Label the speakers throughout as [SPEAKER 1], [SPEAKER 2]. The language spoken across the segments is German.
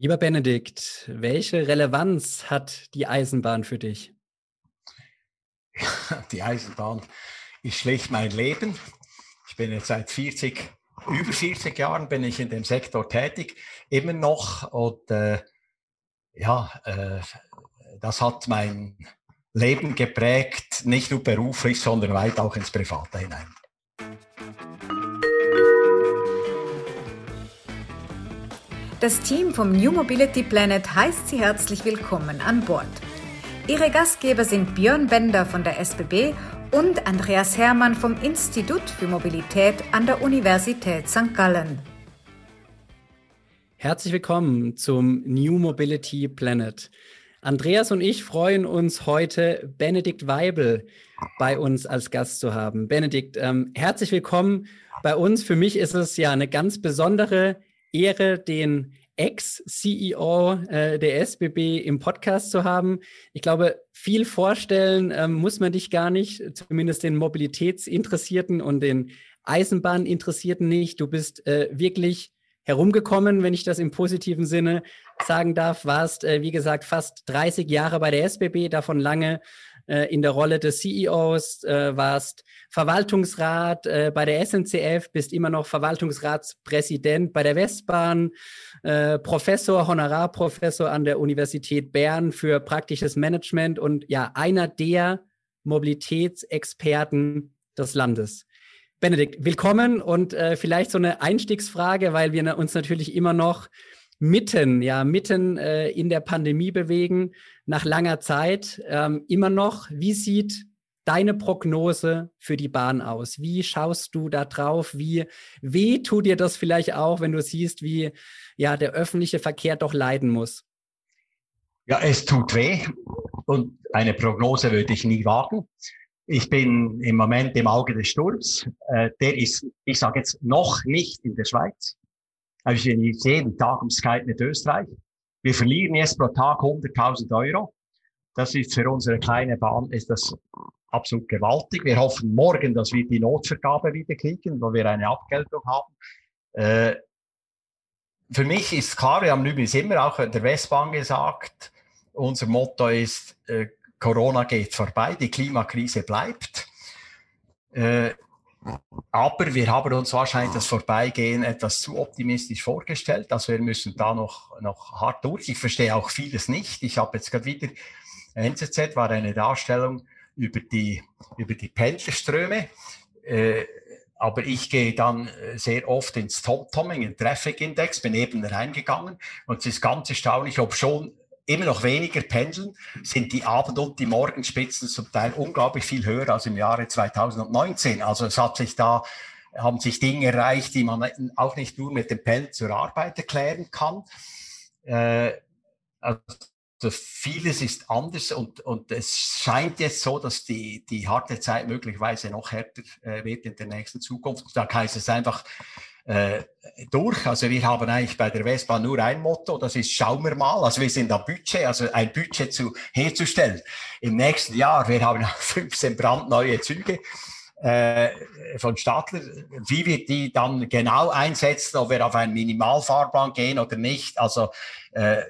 [SPEAKER 1] Lieber Benedikt, welche Relevanz hat die Eisenbahn für dich?
[SPEAKER 2] Die Eisenbahn ist schlicht mein Leben. Ich bin jetzt seit 40, über 40 Jahren bin ich in dem Sektor tätig, immer noch. Und äh, ja, äh, das hat mein Leben geprägt, nicht nur beruflich, sondern weit auch ins Private hinein.
[SPEAKER 3] Das Team vom New Mobility Planet heißt Sie herzlich willkommen an Bord. Ihre Gastgeber sind Björn Bender von der SBB und Andreas Hermann vom Institut für Mobilität an der Universität St. Gallen.
[SPEAKER 1] Herzlich willkommen zum New Mobility Planet. Andreas und ich freuen uns heute, Benedikt Weibel bei uns als Gast zu haben. Benedikt, ähm, herzlich willkommen bei uns. Für mich ist es ja eine ganz besondere Ehre, den Ex-CEO äh, der SBB im Podcast zu haben. Ich glaube, viel vorstellen ähm, muss man dich gar nicht, zumindest den Mobilitätsinteressierten und den Eisenbahninteressierten nicht. Du bist äh, wirklich herumgekommen, wenn ich das im positiven Sinne sagen darf. Warst, äh, wie gesagt, fast 30 Jahre bei der SBB, davon lange äh, in der Rolle des CEOs, äh, warst Verwaltungsrat äh, bei der SNCF, bist immer noch Verwaltungsratspräsident bei der Westbahn, äh, Professor, Honorarprofessor an der Universität Bern für praktisches Management und ja, einer der Mobilitätsexperten des Landes. Benedikt, willkommen und äh, vielleicht so eine Einstiegsfrage, weil wir uns natürlich immer noch mitten, ja, mitten äh, in der Pandemie bewegen, nach langer Zeit ähm, immer noch. Wie sieht deine Prognose für die Bahn aus? Wie schaust du da drauf? Wie weh tut dir das vielleicht auch, wenn du siehst, wie ja der öffentliche Verkehr doch leiden muss?
[SPEAKER 2] Ja, es tut weh und eine Prognose würde ich nie wagen. Ich bin im Moment im Auge des Sturms. Äh, der ist, ich sage jetzt, noch nicht in der Schweiz. Also ich sehe den Tag um Skype mit Österreich. Wir verlieren jetzt pro Tag 100.000 Euro. Das ist für unsere kleine Bahn ist das absolut gewaltig. Wir hoffen morgen, dass wir die Notvergabe wieder kriegen, wo wir eine Abgeltung haben. Äh, für mich ist klar, wir haben übrigens immer auch der Westbahn gesagt, unser Motto ist, äh, Corona geht vorbei, die Klimakrise bleibt. Äh, aber wir haben uns wahrscheinlich das Vorbeigehen etwas zu optimistisch vorgestellt. Also wir müssen da noch, noch hart durch. Ich verstehe auch vieles nicht. Ich habe jetzt gerade wieder, NZZ war eine Darstellung über die, über die Pendlerströme. Äh, aber ich gehe dann äh, sehr oft ins TomToming, in Traffic Index, bin eben reingegangen und es ist ganz erstaunlich, ob schon immer noch weniger pendeln, sind die Abend- und die Morgenspitzen zum Teil unglaublich viel höher als im Jahre 2019. Also es hat sich da, haben sich Dinge erreicht, die man auch nicht nur mit dem Pendel zur Arbeit erklären kann. Äh, also vieles ist anders und, und es scheint jetzt so, dass die, die harte Zeit möglicherweise noch härter äh, wird in der nächsten Zukunft. Da heißt es einfach, äh, durch. Also wir haben eigentlich bei der Westbahn nur ein Motto, das ist schauen wir mal. Also wir sind am Budget, also ein Budget zu, herzustellen. Im nächsten Jahr, wir haben 15 brandneue Züge äh, von Stadler. Wie wir die dann genau einsetzen, ob wir auf einen Minimalfahrbahn gehen oder nicht. Also äh,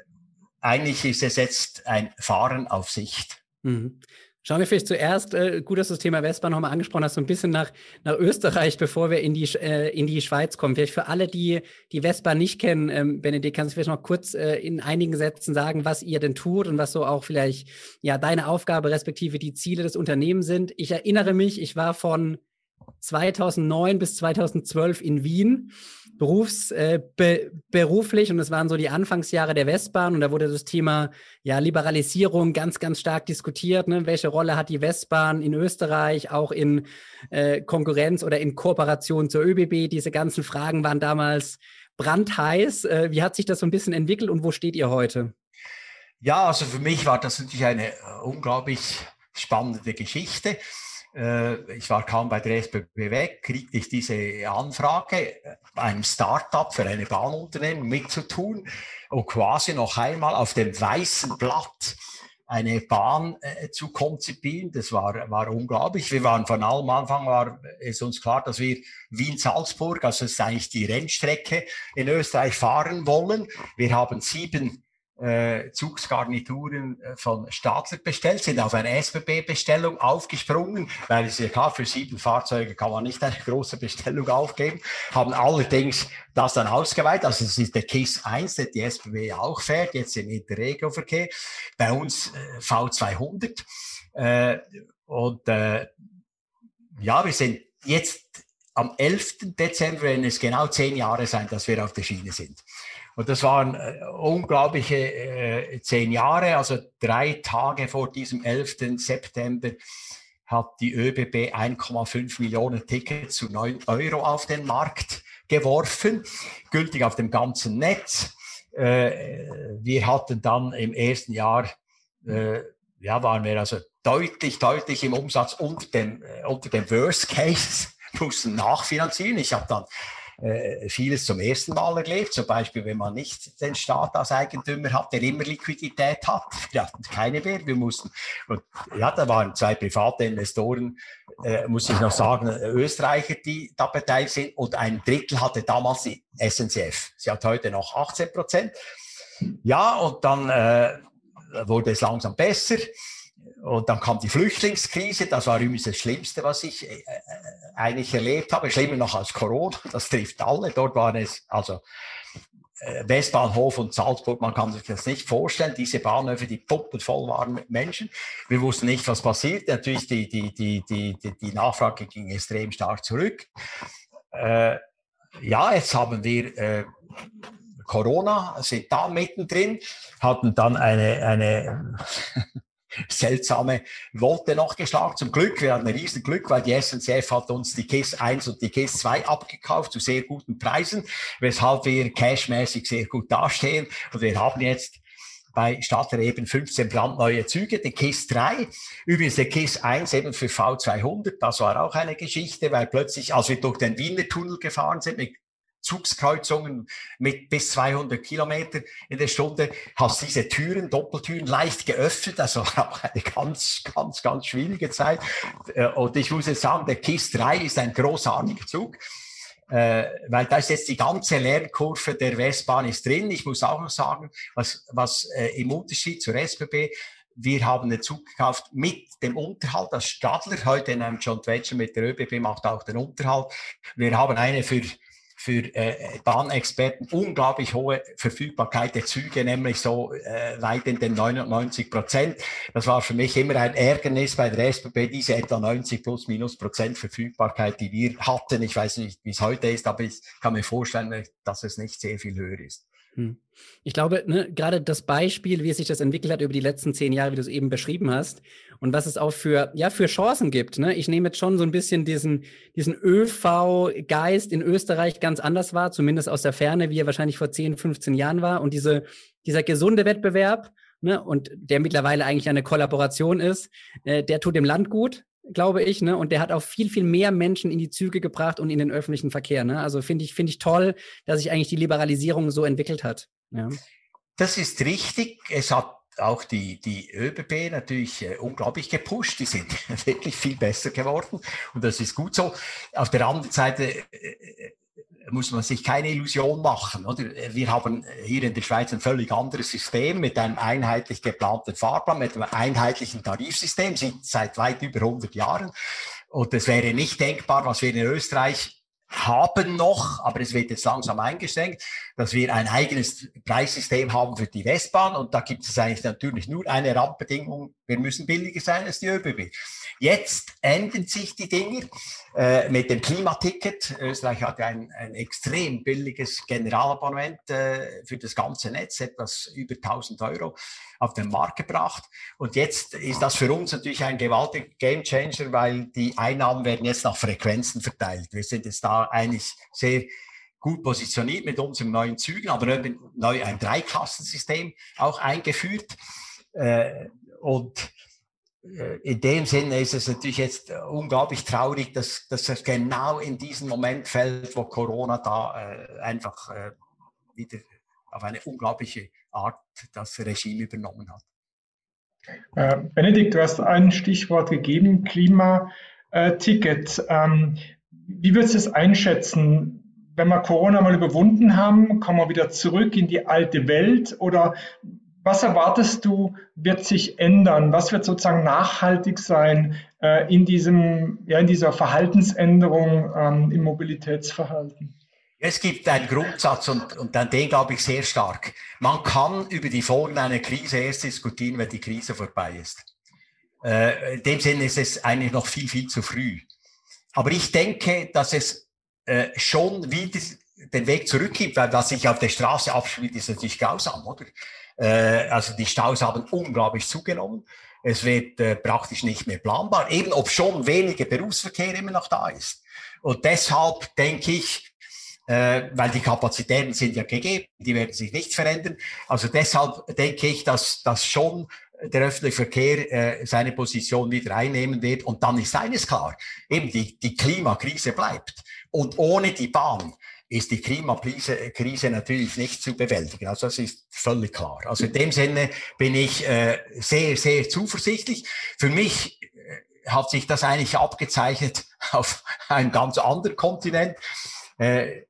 [SPEAKER 2] eigentlich ist es jetzt ein Fahren auf Sicht.
[SPEAKER 1] Mhm. Schauen wir vielleicht zuerst, äh, gut, dass du das Thema Westbahn nochmal angesprochen hast, so ein bisschen nach, nach Österreich, bevor wir in die, äh, in die Schweiz kommen. Vielleicht für alle, die die Westbahn nicht kennen, ähm, Benedikt, kannst du vielleicht noch kurz äh, in einigen Sätzen sagen, was ihr denn tut und was so auch vielleicht ja deine Aufgabe respektive die Ziele des Unternehmens sind. Ich erinnere mich, ich war von 2009 bis 2012 in Wien, berufs, äh, be, beruflich und das waren so die Anfangsjahre der Westbahn und da wurde das Thema ja, Liberalisierung ganz, ganz stark diskutiert. Ne? Welche Rolle hat die Westbahn in Österreich, auch in äh, Konkurrenz oder in Kooperation zur ÖBB? Diese ganzen Fragen waren damals brandheiß. Äh, wie hat sich das so ein bisschen entwickelt und wo steht ihr heute?
[SPEAKER 2] Ja, also für mich war das natürlich eine äh, unglaublich spannende Geschichte. Äh, ich war kaum bei der SBB weg, kriegte ich diese Anfrage, einem Startup für eine Bahnunternehmen mitzutun und quasi noch einmal auf dem weißen Blatt eine Bahn äh, zu konzipieren. Das war, war unglaublich. Wir waren von allem Anfang war es uns klar, dass wir Wien-Salzburg, also es ist eigentlich die Rennstrecke in Österreich fahren wollen. Wir haben sieben äh, Zugsgarnituren äh, von Stadler bestellt, sind auf eine SBB-Bestellung aufgesprungen, weil es ja klar, für sieben Fahrzeuge kann man nicht eine große Bestellung aufgeben, haben allerdings das dann ausgeweitet, also es ist der KISS 1, der die SBB auch fährt, jetzt im Interregio-Verkehr, bei uns äh, V200 äh, und äh, ja, wir sind jetzt am 11. Dezember, wenn es genau zehn Jahre sein, dass wir auf der Schiene sind. Und das waren äh, unglaubliche äh, zehn Jahre, also drei Tage vor diesem 11. September hat die ÖBB 1,5 Millionen Tickets zu 9 Euro auf den Markt geworfen, gültig auf dem ganzen Netz. Äh, wir hatten dann im ersten Jahr, äh, ja, waren wir also deutlich, deutlich im Umsatz unter dem, äh, unter dem Worst Case, mussten nachfinanzieren. Ich habe dann äh, vieles zum ersten Mal erlebt. Zum Beispiel, wenn man nicht den Staat als Eigentümer hat, der immer Liquidität hat. Wir hatten keine mehr. Wir mussten, und ja, da waren zwei private Investoren, äh, muss ich noch sagen, Österreicher, die da beteiligt sind. Und ein Drittel hatte damals die SNCF. Sie hat heute noch 18 Prozent. Ja, und dann äh, wurde es langsam besser. Und dann kam die Flüchtlingskrise, das war übrigens das Schlimmste, was ich äh, äh, eigentlich erlebt habe, schlimmer noch als Corona, das trifft alle. Dort waren es, also äh, Westbahnhof und Salzburg, man kann sich das nicht vorstellen, diese Bahnhöfe, die puppen voll waren mit Menschen. Wir wussten nicht, was passiert. Natürlich, die, die, die, die, die Nachfrage ging extrem stark zurück. Äh, ja, jetzt haben wir äh, Corona, sind da mittendrin, hatten dann eine, eine seltsame Wolte noch geschlagen. Zum Glück, wir hatten ein riesen Glück, weil die SNCF hat uns die KISS 1 und die KISS 2 abgekauft zu sehr guten Preisen, weshalb wir cashmäßig sehr gut dastehen. Und wir haben jetzt bei Stadler eben 15 brandneue Züge, die KISS 3. Übrigens der KISS 1 eben für V200, das war auch eine Geschichte, weil plötzlich, als wir durch den Wiener Tunnel gefahren sind mit Zugskreuzungen mit bis 200 Kilometer in der Stunde, hast diese Türen, Doppeltüren leicht geöffnet. Also auch eine ganz, ganz, ganz schwierige Zeit. Äh, und ich muss jetzt sagen, der KISS 3 ist ein großartiger Zug. Äh, weil da ist jetzt die ganze Lernkurve der Westbahn ist drin. Ich muss auch noch sagen, was, was äh, im Unterschied zur SBB, wir haben den Zug gekauft mit dem Unterhalt. Das Stadler heute in einem Joint Venture mit der ÖBB macht auch den Unterhalt. Wir haben eine für für äh, Bahnexperten unglaublich hohe Verfügbarkeit der Züge, nämlich so äh, weit in den 99 Prozent. Das war für mich immer ein Ärgernis bei der SBB, diese etwa 90 plus minus Prozent Verfügbarkeit, die wir hatten. Ich weiß nicht, wie es heute ist, aber ich kann mir vorstellen, dass es nicht sehr viel höher ist.
[SPEAKER 1] Hm. Ich glaube, ne, gerade das Beispiel, wie es sich das entwickelt hat über die letzten zehn Jahre, wie du es eben beschrieben hast, und was es auch für, ja, für Chancen gibt. Ne? Ich nehme jetzt schon so ein bisschen diesen, diesen ÖV-Geist in Österreich ganz anders wahr, zumindest aus der Ferne, wie er wahrscheinlich vor 10, 15 Jahren war. Und diese, dieser gesunde Wettbewerb, ne, und der mittlerweile eigentlich eine Kollaboration ist, äh, der tut dem Land gut glaube ich, ne? Und der hat auch viel, viel mehr Menschen in die Züge gebracht und in den öffentlichen Verkehr. Ne? Also finde ich, finde ich toll, dass sich eigentlich die Liberalisierung so entwickelt hat. Ja.
[SPEAKER 2] Das ist richtig. Es hat auch die, die ÖBB natürlich äh, unglaublich gepusht. Die sind wirklich viel besser geworden und das ist gut so. Auf der anderen Seite äh, muss man sich keine Illusion machen. Oder? Wir haben hier in der Schweiz ein völlig anderes System mit einem einheitlich geplanten Fahrplan, mit einem einheitlichen Tarifsystem seit weit über 100 Jahren. Und es wäre nicht denkbar, was wir in Österreich haben noch, aber es wird jetzt langsam eingeschränkt, dass wir ein eigenes Preissystem haben für die Westbahn und da gibt es eigentlich natürlich nur eine Randbedingung, wir müssen billiger sein als die ÖBB. Jetzt ändern sich die Dinge äh, mit dem Klimaticket. Österreich hat ein, ein extrem billiges Generalabonnement äh, für das ganze Netz, etwas über 1000 Euro auf den Markt gebracht. Und jetzt ist das für uns natürlich ein gewaltiger Gamechanger, weil die Einnahmen werden jetzt nach Frequenzen verteilt. Wir sind jetzt da eigentlich sehr gut positioniert mit unseren neuen Zügen, aber neu ein Dreiklassensystem auch eingeführt. Äh, und äh, in dem Sinne ist es natürlich jetzt unglaublich traurig, dass, dass es genau in diesen Moment fällt, wo Corona da äh, einfach wieder auf eine unglaubliche Art das Regime übernommen hat.
[SPEAKER 4] Benedikt, du hast ein Stichwort gegeben, Klimaticket. Ähm, wie würdest du es einschätzen? Wenn wir Corona mal überwunden haben, kommen wir wieder zurück in die alte Welt oder was erwartest du, wird sich ändern? Was wird sozusagen nachhaltig sein äh, in, diesem, ja, in dieser Verhaltensänderung ähm, im Mobilitätsverhalten?
[SPEAKER 2] Es gibt einen Grundsatz und, und an den glaube ich sehr stark. Man kann über die Folgen einer Krise erst diskutieren, wenn die Krise vorbei ist. Äh, in dem Sinne ist es eigentlich noch viel, viel zu früh. Aber ich denke, dass es äh, schon wieder den Weg zurück gibt, weil was sich auf der Straße abspielt, ist natürlich grausam, oder? Äh, also die Staus haben unglaublich zugenommen. Es wird äh, praktisch nicht mehr planbar, eben ob schon weniger Berufsverkehr immer noch da ist. Und deshalb denke ich, äh, weil die Kapazitäten sind ja gegeben, die werden sich nicht verändern. Also deshalb denke ich, dass, dass schon der öffentliche Verkehr äh, seine Position wieder einnehmen wird. Und dann ist eines klar, eben die, die Klimakrise bleibt. Und ohne die Bahn ist die Klimakrise Krise natürlich nicht zu bewältigen. Also das ist völlig klar. Also in dem Sinne bin ich äh, sehr, sehr zuversichtlich. Für mich äh, hat sich das eigentlich abgezeichnet auf einem ganz anderen Kontinent. Äh,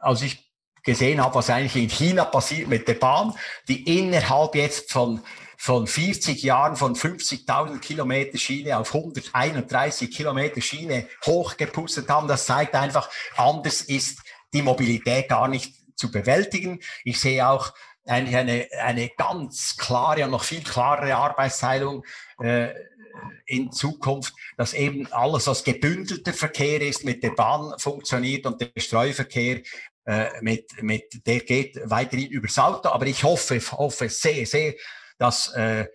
[SPEAKER 2] als ich gesehen habe, was eigentlich in China passiert mit der Bahn, die innerhalb jetzt von von 40 Jahren von 50.000 Kilometer Schiene auf 131 Kilometer Schiene hochgepustet haben. Das zeigt einfach, anders ist die Mobilität gar nicht zu bewältigen. Ich sehe auch eigentlich eine, eine ganz klare und noch viel klarere Arbeitsteilung äh, in Zukunft, dass eben alles, was gebündelter Verkehr ist, mit der Bahn funktioniert und der Streuverkehr äh, mit, mit, der geht weiterhin übers Auto. Aber ich hoffe, hoffe sehr, sehr, dass äh,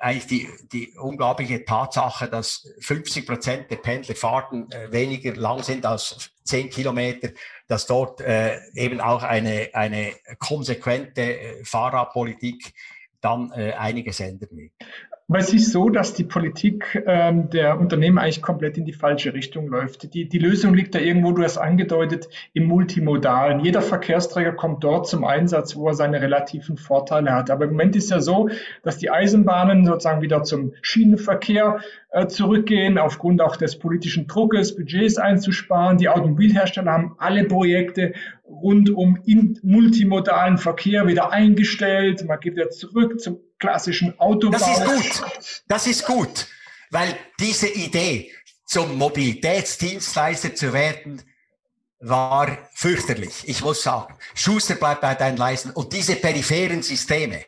[SPEAKER 2] eigentlich die, die unglaubliche Tatsache, dass 50 Prozent der Pendlerfahrten äh, weniger lang sind als 10 Kilometer, dass dort äh, eben auch eine, eine konsequente äh, Fahrradpolitik dann äh, einiges ändern wird.
[SPEAKER 4] Aber es ist so, dass die Politik ähm, der Unternehmen eigentlich komplett in die falsche Richtung läuft. Die, die Lösung liegt da irgendwo, du hast angedeutet, im Multimodalen. Jeder Verkehrsträger kommt dort zum Einsatz, wo er seine relativen Vorteile hat. Aber im Moment ist ja so, dass die Eisenbahnen sozusagen wieder zum Schienenverkehr äh, zurückgehen, aufgrund auch des politischen Druckes, Budgets einzusparen. Die Automobilhersteller haben alle Projekte rund um multimodalen Verkehr wieder eingestellt. Man geht wieder zurück zum klassischen Autobau.
[SPEAKER 2] Das ist gut. Das ist gut, weil diese Idee, zum Mobilitätsdienstleister zu werden, war fürchterlich. Ich muss sagen, Schuster bleibt bei deinen Leisten. Und diese peripheren Systeme,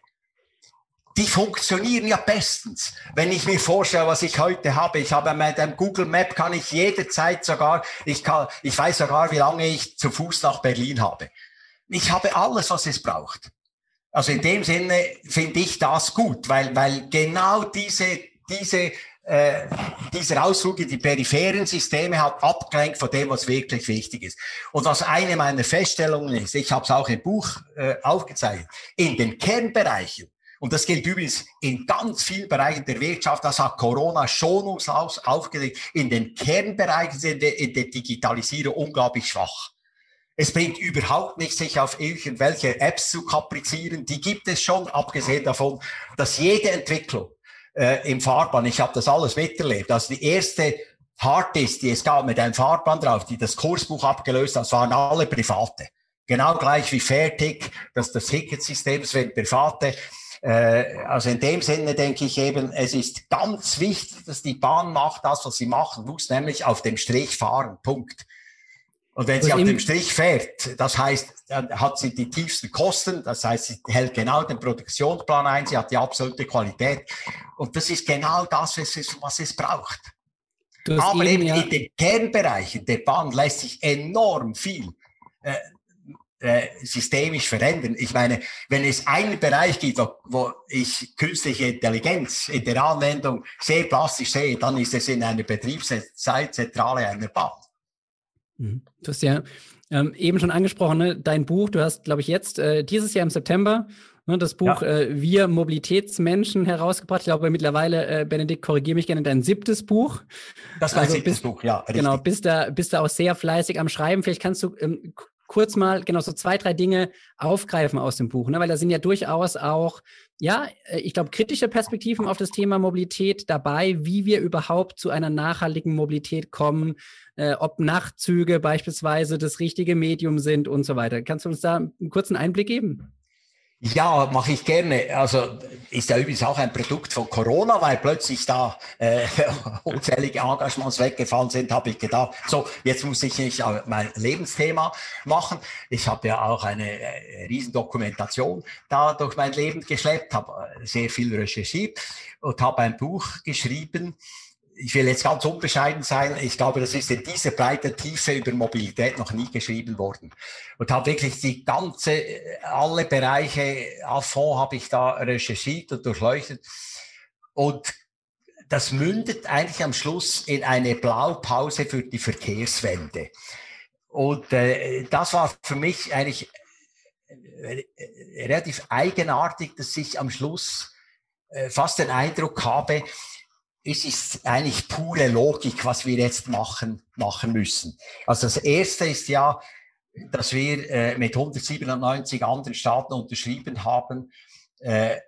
[SPEAKER 2] die funktionieren ja bestens. Wenn ich mir vorstelle, was ich heute habe, ich habe mit einem Google Map kann ich jederzeit sogar, ich kann, ich weiß sogar, wie lange ich zu Fuß nach Berlin habe. Ich habe alles, was es braucht. Also in dem Sinne finde ich das gut, weil, weil genau diese, diese, äh, dieser Ausflug in die peripheren Systeme hat abgelenkt von dem, was wirklich wichtig ist. Und was eine meiner Feststellungen ist, ich habe es auch im Buch äh, aufgezeigt, in den Kernbereichen und das gilt übrigens in ganz vielen Bereichen der Wirtschaft. Das hat Corona schonungslos aufgelegt. In den Kernbereichen sind wir in der Digitalisierung unglaublich schwach. Es bringt überhaupt nichts, sich auf irgendwelche Apps zu kaprizieren. Die gibt es schon, abgesehen davon, dass jede Entwicklung äh, im Fahrbahn, ich habe das alles miterlebt, also die erste Harddisk, die es gab mit einem Fahrbahn drauf, die das Kursbuch abgelöst hat, waren alle private. Genau gleich wie Fairtick, das das Ticketsystem, das werden private. Äh, also in dem Sinne denke ich eben, es ist ganz wichtig, dass die Bahn macht das, was sie machen muss, nämlich auf dem Strich fahren. Punkt. Und wenn sie auf dem Strich fährt, das heißt, dann hat sie die tiefsten Kosten, das heißt, sie hält genau den Produktionsplan ein, sie hat die absolute Qualität. Und das ist genau das, was es, was es braucht. Aber eben, ja in den Kernbereichen der Bahn lässt sich enorm viel äh, äh, systemisch verändern. Ich meine, wenn es einen Bereich gibt, wo, wo ich künstliche Intelligenz in der Anwendung sehr plastisch sehe, dann ist es in einer Betriebszeitzentrale einer Bahn.
[SPEAKER 1] Mhm. Du hast ja ähm, eben schon angesprochen, ne, dein Buch, du hast, glaube ich, jetzt äh, dieses Jahr im September ne, das Buch ja. äh, Wir Mobilitätsmenschen herausgebracht. Ich glaube mittlerweile, äh, Benedikt, korrigiere mich gerne, dein siebtes Buch.
[SPEAKER 2] Das war also, siebtes Buch, ja. Richtig.
[SPEAKER 1] Genau, bist da, bist da auch sehr fleißig am Schreiben. Vielleicht kannst du ähm, kurz mal genau so zwei, drei Dinge aufgreifen aus dem Buch, ne? weil da sind ja durchaus auch, ja, äh, ich glaube, kritische Perspektiven auf das Thema Mobilität dabei, wie wir überhaupt zu einer nachhaltigen Mobilität kommen, äh, ob Nachtzüge beispielsweise das richtige Medium sind und so weiter. Kannst du uns da einen kurzen Einblick geben?
[SPEAKER 2] Ja, mache ich gerne. Also ist ja übrigens auch ein Produkt von Corona, weil plötzlich da äh, unzählige Engagements weggefallen sind, habe ich gedacht, so, jetzt muss ich nicht mein Lebensthema machen. Ich habe ja auch eine äh, Riesendokumentation da durch mein Leben geschleppt, habe äh, sehr viel recherchiert und habe ein Buch geschrieben, ich will jetzt ganz unbescheiden sein, ich glaube, das ist in dieser breiten Tiefe über Mobilität noch nie geschrieben worden. Und habe wirklich die ganze, alle Bereiche à fond habe ich da recherchiert und durchleuchtet. Und das mündet eigentlich am Schluss in eine Blaupause für die Verkehrswende. Und äh, das war für mich eigentlich äh, relativ eigenartig, dass ich am Schluss äh, fast den Eindruck habe, es ist eigentlich pure Logik, was wir jetzt machen, machen müssen. Also das erste ist ja, dass wir äh, mit 197 anderen Staaten unterschrieben haben, äh,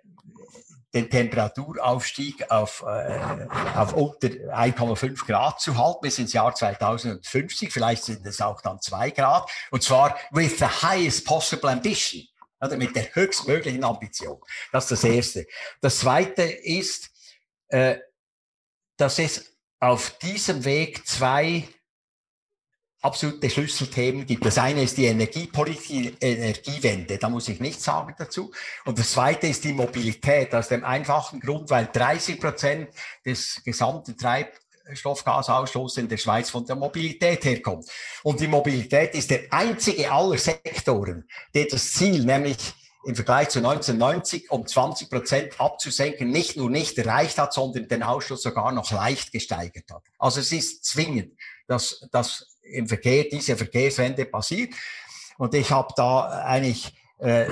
[SPEAKER 2] den Temperaturaufstieg auf, äh, auf unter 1,5 Grad zu halten bis ins Jahr 2050. Vielleicht sind es auch dann zwei Grad. Und zwar with the highest possible ambition. Oder mit der höchstmöglichen Ambition. Das ist das Erste. Das Zweite ist, äh, dass es auf diesem Weg zwei absolute Schlüsselthemen gibt. Das eine ist die Energiepolitik, Energiewende, da muss ich nichts sagen dazu. Und das zweite ist die Mobilität, aus dem einfachen Grund, weil 30 Prozent des gesamten Treibstoffgasausstoßes in der Schweiz von der Mobilität herkommt. Und die Mobilität ist der einzige aller Sektoren, der das Ziel, nämlich im Vergleich zu 1990 um 20 Prozent abzusenken, nicht nur nicht erreicht hat, sondern den Ausstoß sogar noch leicht gesteigert hat. Also es ist zwingend, dass, dass im Verkehr diese Verkehrswende passiert. Und ich habe da eigentlich, äh,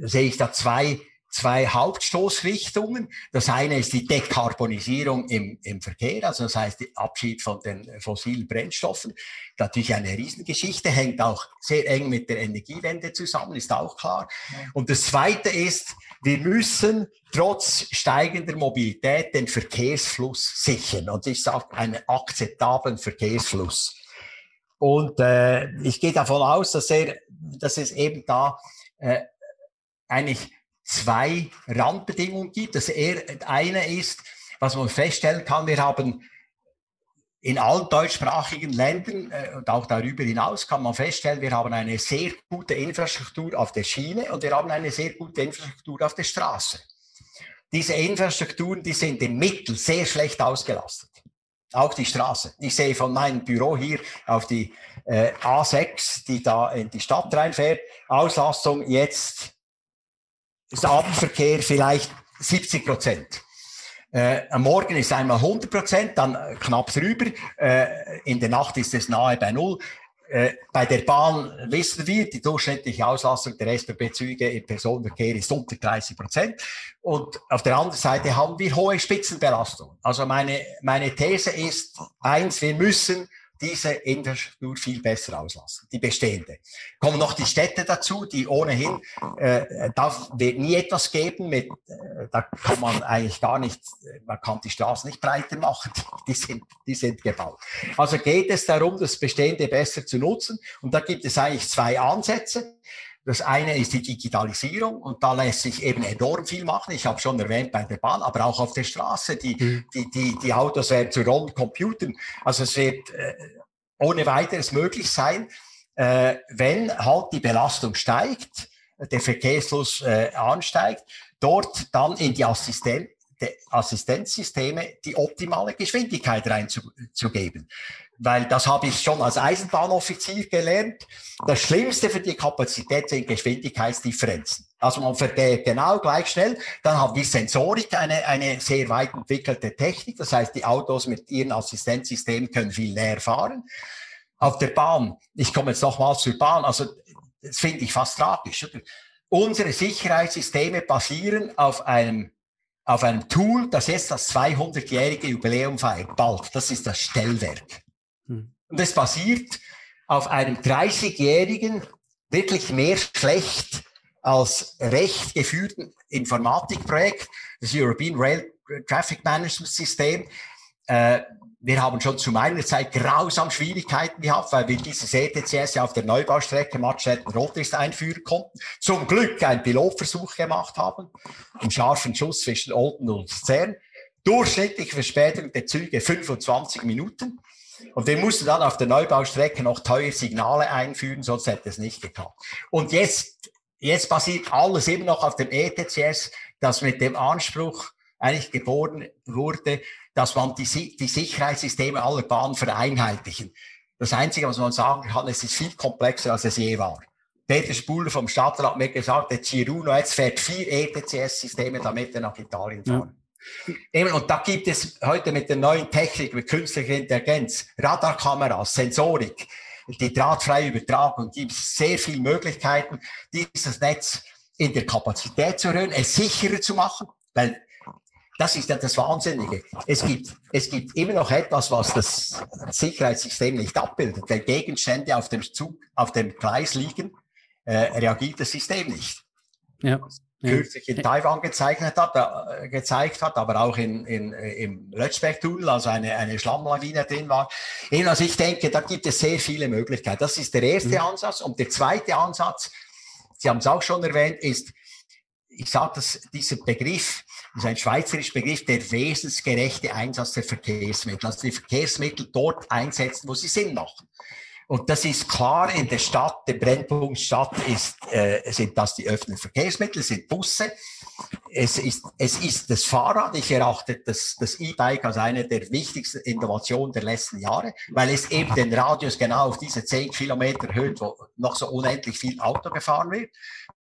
[SPEAKER 2] sehe ich da zwei zwei Hauptstoßrichtungen. Das eine ist die Dekarbonisierung im, im Verkehr, also das heißt der Abschied von den fossilen Brennstoffen. Natürlich eine Riesengeschichte, hängt auch sehr eng mit der Energiewende zusammen, ist auch klar. Und das zweite ist, wir müssen trotz steigender Mobilität den Verkehrsfluss sichern. Und ich sage einen akzeptablen Verkehrsfluss. Und äh, ich gehe davon aus, dass, er, dass es eben da äh, eigentlich zwei Randbedingungen gibt. Das eine ist, was man feststellen kann, wir haben in allen deutschsprachigen Ländern äh, und auch darüber hinaus kann man feststellen, wir haben eine sehr gute Infrastruktur auf der Schiene und wir haben eine sehr gute Infrastruktur auf der Straße. Diese Infrastrukturen, die sind im Mittel sehr schlecht ausgelastet. Auch die Straße. Ich sehe von meinem Büro hier auf die äh, A6, die da in die Stadt reinfährt, Auslastung jetzt ist Abendverkehr vielleicht 70 Prozent. Äh, am Morgen ist einmal 100 Prozent, dann knapp drüber. Äh, in der Nacht ist es nahe bei Null. Äh, bei der Bahn wissen wir, die durchschnittliche Auslastung der SBB-Züge im Personenverkehr ist unter 30 Prozent. Und auf der anderen Seite haben wir hohe Spitzenbelastung. Also meine, meine These ist eins, wir müssen diese Infrastruktur viel besser auslassen, die bestehende. Kommen noch die Städte dazu, die ohnehin, äh, da wird nie etwas geben, mit, äh, da kann man eigentlich gar nicht, man kann die Straßen nicht breiter machen, die sind, die sind gebaut. Also geht es darum, das Bestehende besser zu nutzen und da gibt es eigentlich zwei Ansätze. Das eine ist die Digitalisierung und da lässt sich eben enorm viel machen. Ich habe schon erwähnt bei der Bahn, aber auch auf der Straße. Die, mhm. die, die, die Autos werden zu rollenden Computern. Also es wird äh, ohne weiteres möglich sein, äh, wenn halt die Belastung steigt, der Verkehrsfluss äh, ansteigt, dort dann in die Assistent Assistenzsysteme die optimale Geschwindigkeit reinzugeben weil das habe ich schon als Eisenbahnoffizier gelernt. Das Schlimmste für die Kapazität sind Geschwindigkeitsdifferenzen. Also man vergeht genau gleich schnell. Dann haben wir Sensorik, eine, eine sehr weit entwickelte Technik. Das heißt, die Autos mit ihren Assistenzsystemen können viel näher fahren. Auf der Bahn, ich komme jetzt nochmal zur Bahn, also das finde ich fast tragisch. Oder? Unsere Sicherheitssysteme basieren auf einem auf einem Tool, das jetzt das 200-jährige Jubiläum feiert, bald. Das ist das Stellwerk. Hm. Und es basiert auf einem 30-jährigen, wirklich mehr schlecht als recht geführten Informatikprojekt, das European Rail Traffic Management System. Äh, wir haben schon zu meiner Zeit grausam Schwierigkeiten gehabt, weil wir dieses ETCS ja auf der Neubaustrecke Matschletten-Rotist einführen konnten. Zum Glück einen Pilotversuch gemacht haben, im scharfen Schuss zwischen Olden und Zern. Durchschnittliche Verspätung der Züge 25 Minuten. Und wir mussten dann auf der Neubaustrecke noch teure Signale einführen, sonst hätte es nicht geklappt. Und jetzt, jetzt basiert alles immer noch auf dem ETCS, das mit dem Anspruch eigentlich geboren wurde, dass man die, die Sicherheitssysteme aller Bahnen vereinheitlichen. Das Einzige, was man sagen kann, es ist viel komplexer, als es je war. Peter Spuler vom Stadtrat hat mir gesagt, der Ciruno jetzt fährt vier ETCS-Systeme, damit er nach Italien fahren. Ja. Und da gibt es heute mit der neuen Technik, mit künstlicher Intelligenz, Radarkameras, Sensorik, die drahtfreie Übertragung, gibt es sehr viele Möglichkeiten, dieses Netz in der Kapazität zu erhöhen, es sicherer zu machen, weil das ist ja das Wahnsinnige. Es gibt, es gibt immer noch etwas, was das Sicherheitssystem nicht abbildet. Wenn Gegenstände auf dem Zug, auf dem Gleis liegen, äh, reagiert das System nicht. Ja. Kürzlich in Taiwan gezeichnet hat, äh, gezeigt hat, aber auch in, in, im Lötschberg-Tunnel, also eine, eine Schlammlawine drin war. Also ich denke, da gibt es sehr viele Möglichkeiten. Das ist der erste mhm. Ansatz. Und der zweite Ansatz, Sie haben es auch schon erwähnt, ist, ich sage das, dieser Begriff, das ist ein schweizerischer Begriff, der wesensgerechte Einsatz der Verkehrsmittel. Also die Verkehrsmittel dort einsetzen, wo sie Sinn machen. Und das ist klar in der Stadt, der Brennpunkt Stadt ist, äh, sind das die öffentlichen Verkehrsmittel, sind Busse. Es ist, es ist das Fahrrad. Ich erachte das, das E-Bike als eine der wichtigsten Innovationen der letzten Jahre, weil es eben den Radius genau auf diese zehn Kilometer erhöht, wo noch so unendlich viel Auto gefahren wird.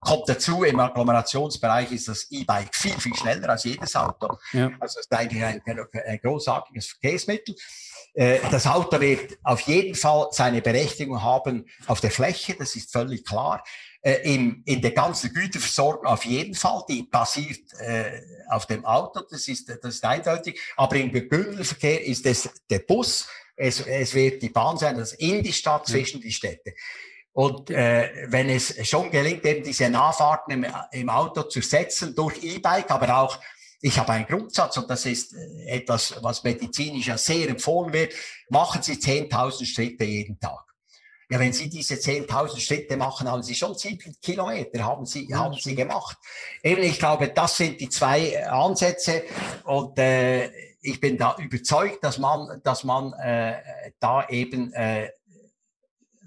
[SPEAKER 2] Kommt dazu, im Agglomerationsbereich ist das E-Bike viel, viel schneller als jedes Auto. Ja. Also es ist eigentlich ein, ein großartiges Verkehrsmittel. Äh, das Auto wird auf jeden Fall seine Berechtigung haben auf der Fläche, das ist völlig klar. Äh, in, in der ganzen Güterversorgung auf jeden Fall, die basiert äh, auf dem Auto, das ist, das ist eindeutig. Aber im Güterverkehr ist es der Bus, es, es wird die Bahn sein, das in die Stadt, zwischen die Städte. Und äh, wenn es schon gelingt, eben diese Nahfahrten im, im Auto zu setzen durch E-Bike, aber auch ich habe einen Grundsatz und das ist äh, etwas, was medizinisch ja sehr empfohlen wird. Machen Sie 10.000 Schritte jeden Tag. Ja, wenn Sie diese 10.000 Schritte machen, haben Sie schon 7 Kilometer, haben Sie, ja, haben Sie gemacht. Eben, ich glaube, das sind die zwei Ansätze und äh, ich bin da überzeugt, dass man, dass man äh, da eben äh,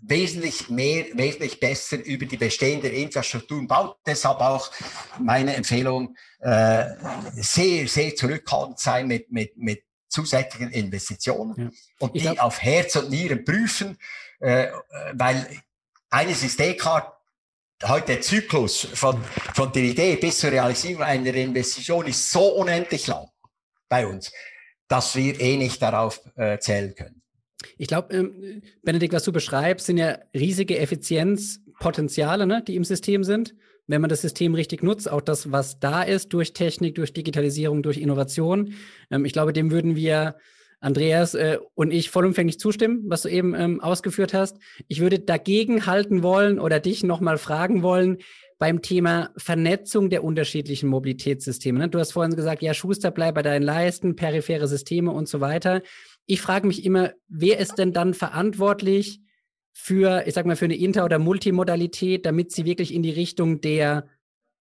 [SPEAKER 2] wesentlich mehr, wesentlich besser über die bestehende Infrastruktur baut. Deshalb auch meine Empfehlung, äh, sehr, sehr zurückhaltend sein mit, mit, mit zusätzlichen Investitionen ja. und die glaub, auf Herz und Nieren prüfen, äh, weil eines ist eh klar, heute der Zyklus von, von der Idee bis zur Realisierung einer Investition ist so unendlich lang bei uns, dass wir eh nicht darauf äh, zählen können.
[SPEAKER 1] Ich glaube, ähm, Benedikt, was du beschreibst, sind ja riesige Effizienzpotenziale, ne, die im System sind. Wenn man das System richtig nutzt, auch das, was da ist, durch Technik, durch Digitalisierung, durch Innovation. Ähm, ich glaube, dem würden wir, Andreas äh, und ich, vollumfänglich zustimmen, was du eben ähm, ausgeführt hast. Ich würde dagegen halten wollen oder dich nochmal fragen wollen, beim Thema Vernetzung der unterschiedlichen Mobilitätssysteme. Ne? Du hast vorhin gesagt, ja, Schuster, bleib bei deinen Leisten, periphere Systeme und so weiter ich frage mich immer, wer ist denn dann verantwortlich für, ich sag mal, für eine Inter- oder Multimodalität, damit sie wirklich in die Richtung der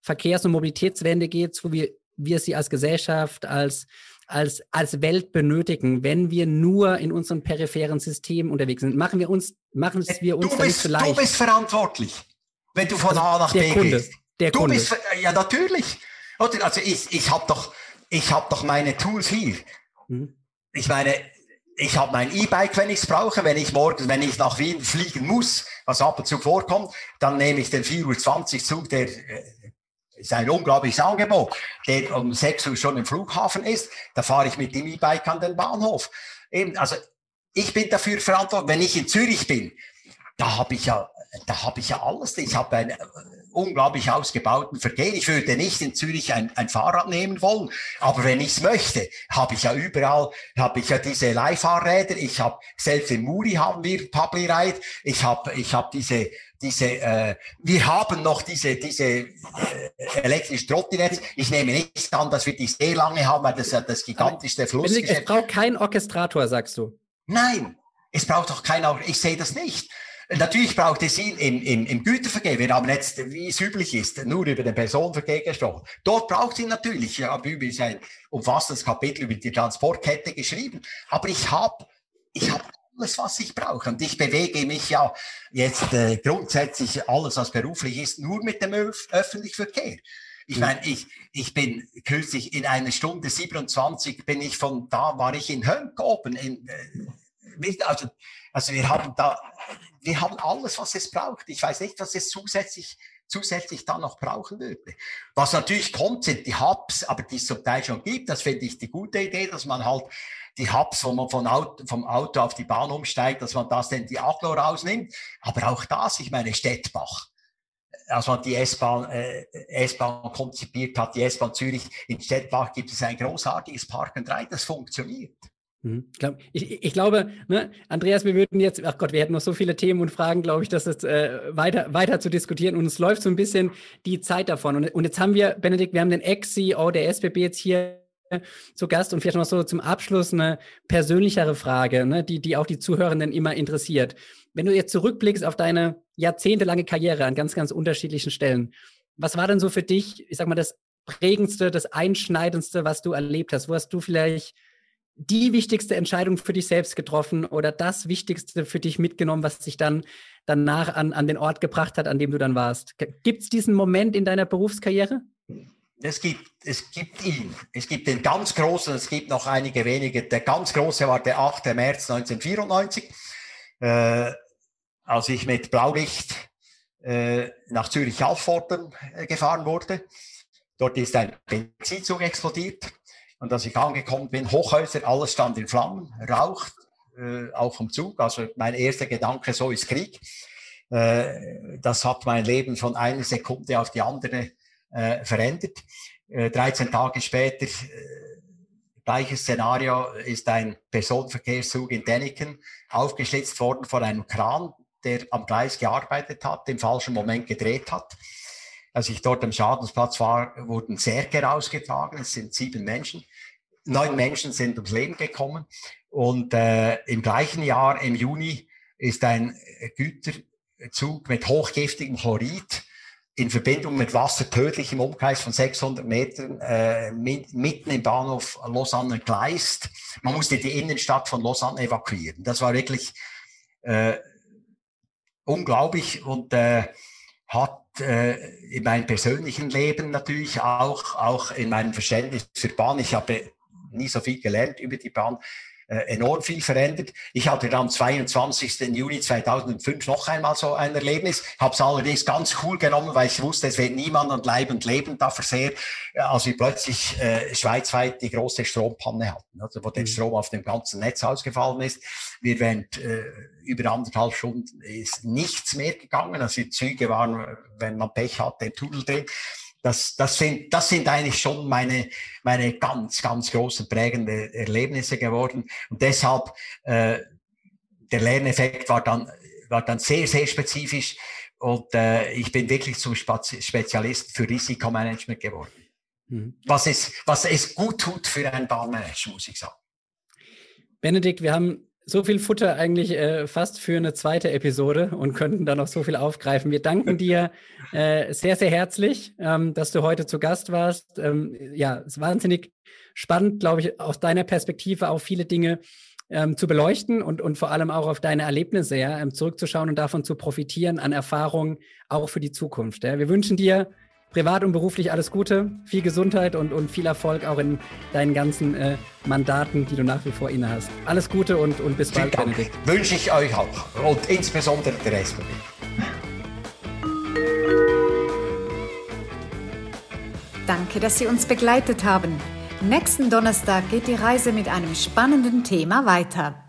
[SPEAKER 1] Verkehrs- und Mobilitätswende geht, so wie wir sie als Gesellschaft, als, als, als Welt benötigen, wenn wir nur in unserem peripheren System unterwegs sind. Machen wir uns, machen es wir uns
[SPEAKER 2] du bist, vielleicht. Du bist verantwortlich, wenn du von also A nach B Kunde, gehst. Der du Kunde. bist, ja, natürlich. Also ich, ich habe doch, ich habe doch meine Tools hier. Mhm. Ich meine, ich habe mein E-Bike, wenn ich es brauche. Wenn ich morgen, wenn ich nach Wien fliegen muss, was ab und zu vorkommt, dann nehme ich den 4.20 Uhr Zug, der äh, ist ein unglaubliches Angebot, der um 6 Uhr schon im Flughafen ist. Da fahre ich mit dem E-Bike an den Bahnhof. Eben, also ich bin dafür verantwortlich. Wenn ich in Zürich bin, da habe ich ja, da habe ich ja alles. Ich habe ein unglaublich ausgebauten Verkehr. Ich würde nicht in Zürich ein, ein Fahrrad nehmen wollen, aber wenn ich es möchte, habe ich ja überall, habe ich ja diese Leihfahrräder. Ich habe selbst in Muri haben wir Publi Ride. Ich habe ich habe diese diese, äh, wir haben noch diese, diese äh, elektrische Trottinetz. Ich nehme nicht an, dass wir die sehr lange haben, weil das ja das gigantischste Fluss ist.
[SPEAKER 1] Es braucht keinen Orchestrator, sagst du.
[SPEAKER 2] Nein, es braucht doch keinen, ich sehe das nicht. Natürlich braucht es ihn im, im, im Güterverkehr. Wir haben jetzt, wie es üblich ist, nur über den Personenverkehr gesprochen. Dort braucht es ihn natürlich. Ich habe übrigens ein umfassendes Kapitel über die Transportkette geschrieben. Aber ich habe ich hab alles, was ich brauche. Und ich bewege mich ja jetzt äh, grundsätzlich alles, was beruflich ist, nur mit dem Öf öffentlichen Verkehr. Ich meine, ich, ich bin kürzlich in einer Stunde 27 bin ich von da, war ich in Hönk oben. In, äh, also, also wir haben da, wir haben alles, was es braucht. Ich weiß nicht, was es zusätzlich zusätzlich dann noch brauchen würde. Was natürlich kommt, sind die Hubs, aber die es zum Teil schon gibt. Das finde ich die gute Idee, dass man halt die Hubs, wo man von Auto, vom Auto auf die Bahn umsteigt, dass man das denn die Aglo rausnimmt. Aber auch das, ich meine, Stettbach, als man die S-Bahn äh, konzipiert hat, die S-Bahn Zürich in Stettbach, gibt es ein großartiges Park and Ride, das funktioniert.
[SPEAKER 1] Mhm. Ich, ich, glaube, ne, Andreas, wir würden jetzt, ach Gott, wir hätten noch so viele Themen und Fragen, glaube ich, dass es äh, weiter, weiter zu diskutieren und es läuft so ein bisschen die Zeit davon. Und, und jetzt haben wir, Benedikt, wir haben den Ex-CEO der SBB jetzt hier zu Gast und vielleicht noch so zum Abschluss eine persönlichere Frage, ne, die, die auch die Zuhörenden immer interessiert. Wenn du jetzt zurückblickst auf deine jahrzehntelange Karriere an ganz, ganz unterschiedlichen Stellen, was war denn so für dich, ich sag mal, das prägendste, das einschneidendste, was du erlebt hast? Wo hast du vielleicht die wichtigste Entscheidung für dich selbst getroffen oder das Wichtigste für dich mitgenommen, was dich dann danach an, an den Ort gebracht hat, an dem du dann warst? Gibt es diesen Moment in deiner Berufskarriere?
[SPEAKER 2] Es gibt, es gibt ihn. Es gibt den ganz großen, es gibt noch einige wenige. Der ganz große war der 8. März 1994, äh, als ich mit Blaulicht äh, nach Zürich-Alforden äh, gefahren wurde. Dort ist ein Benzinzug explodiert. Und als ich angekommen bin, Hochhäuser, alles stand in Flammen, raucht, äh, auch vom Zug. Also mein erster Gedanke, so ist Krieg. Äh, das hat mein Leben von einer Sekunde auf die andere äh, verändert. Äh, 13 Tage später, äh, gleiches Szenario, ist ein Personenverkehrszug in Däniken aufgeschlitzt worden von einem Kran, der am Gleis gearbeitet hat, im falschen Moment gedreht hat. Als ich dort am Schadensplatz war, wurden Särge rausgetragen. Es sind sieben Menschen. Neun Menschen sind ums Leben gekommen. Und äh, im gleichen Jahr, im Juni, ist ein Güterzug mit hochgiftigem Chlorid in Verbindung mit Wasser tödlich im Umkreis von 600 Metern äh, mitten im Bahnhof Lausanne Gleist. Man musste die Innenstadt von Lausanne evakuieren. Das war wirklich äh, unglaublich und äh, hat äh, in meinem persönlichen Leben natürlich auch, auch in meinem Verständnis für Bahn. Ich habe nie so viel gelernt über die Bahn, enorm viel verändert. Ich hatte dann am 22. Juni 2005 noch einmal so ein Erlebnis, habe es allerdings ganz cool genommen, weil ich wusste, es wird niemand an Leib und Leben da versehrt, äh, als wir plötzlich äh, schweizweit die große Strompanne hatten, also wo mhm. der Strom auf dem ganzen Netz ausgefallen ist. Wir während äh, über anderthalb Stunden ist nichts mehr gegangen, also die Züge waren, wenn man Pech hatte, im Tunnel drin. Das, das, sind, das sind eigentlich schon meine, meine ganz, ganz großen prägende Erlebnisse geworden. Und deshalb, äh, der Lerneffekt war dann, war dann sehr, sehr spezifisch. Und äh, ich bin wirklich zum Spezialisten für Risikomanagement geworden. Mhm. Was, es, was es gut tut für einen Bahnmanager, muss ich sagen.
[SPEAKER 1] Benedikt, wir haben so viel Futter eigentlich äh, fast für eine zweite Episode und könnten da noch so viel aufgreifen. Wir danken dir äh, sehr, sehr herzlich, ähm, dass du heute zu Gast warst. Ähm, ja, es ist wahnsinnig spannend, glaube ich, aus deiner Perspektive auch viele Dinge ähm, zu beleuchten und, und vor allem auch auf deine Erlebnisse ja, ähm, zurückzuschauen und davon zu profitieren an Erfahrungen auch für die Zukunft. Ja. Wir wünschen dir privat und beruflich alles Gute, viel Gesundheit und, und viel Erfolg auch in deinen ganzen äh, Mandaten, die du nach wie vor inne hast. Alles Gute und, und bis bald,
[SPEAKER 2] Benedikt. Wünsche ich euch auch und insbesondere der SBB.
[SPEAKER 3] Danke, dass Sie uns begleitet haben. Nächsten Donnerstag geht die Reise mit einem spannenden Thema weiter.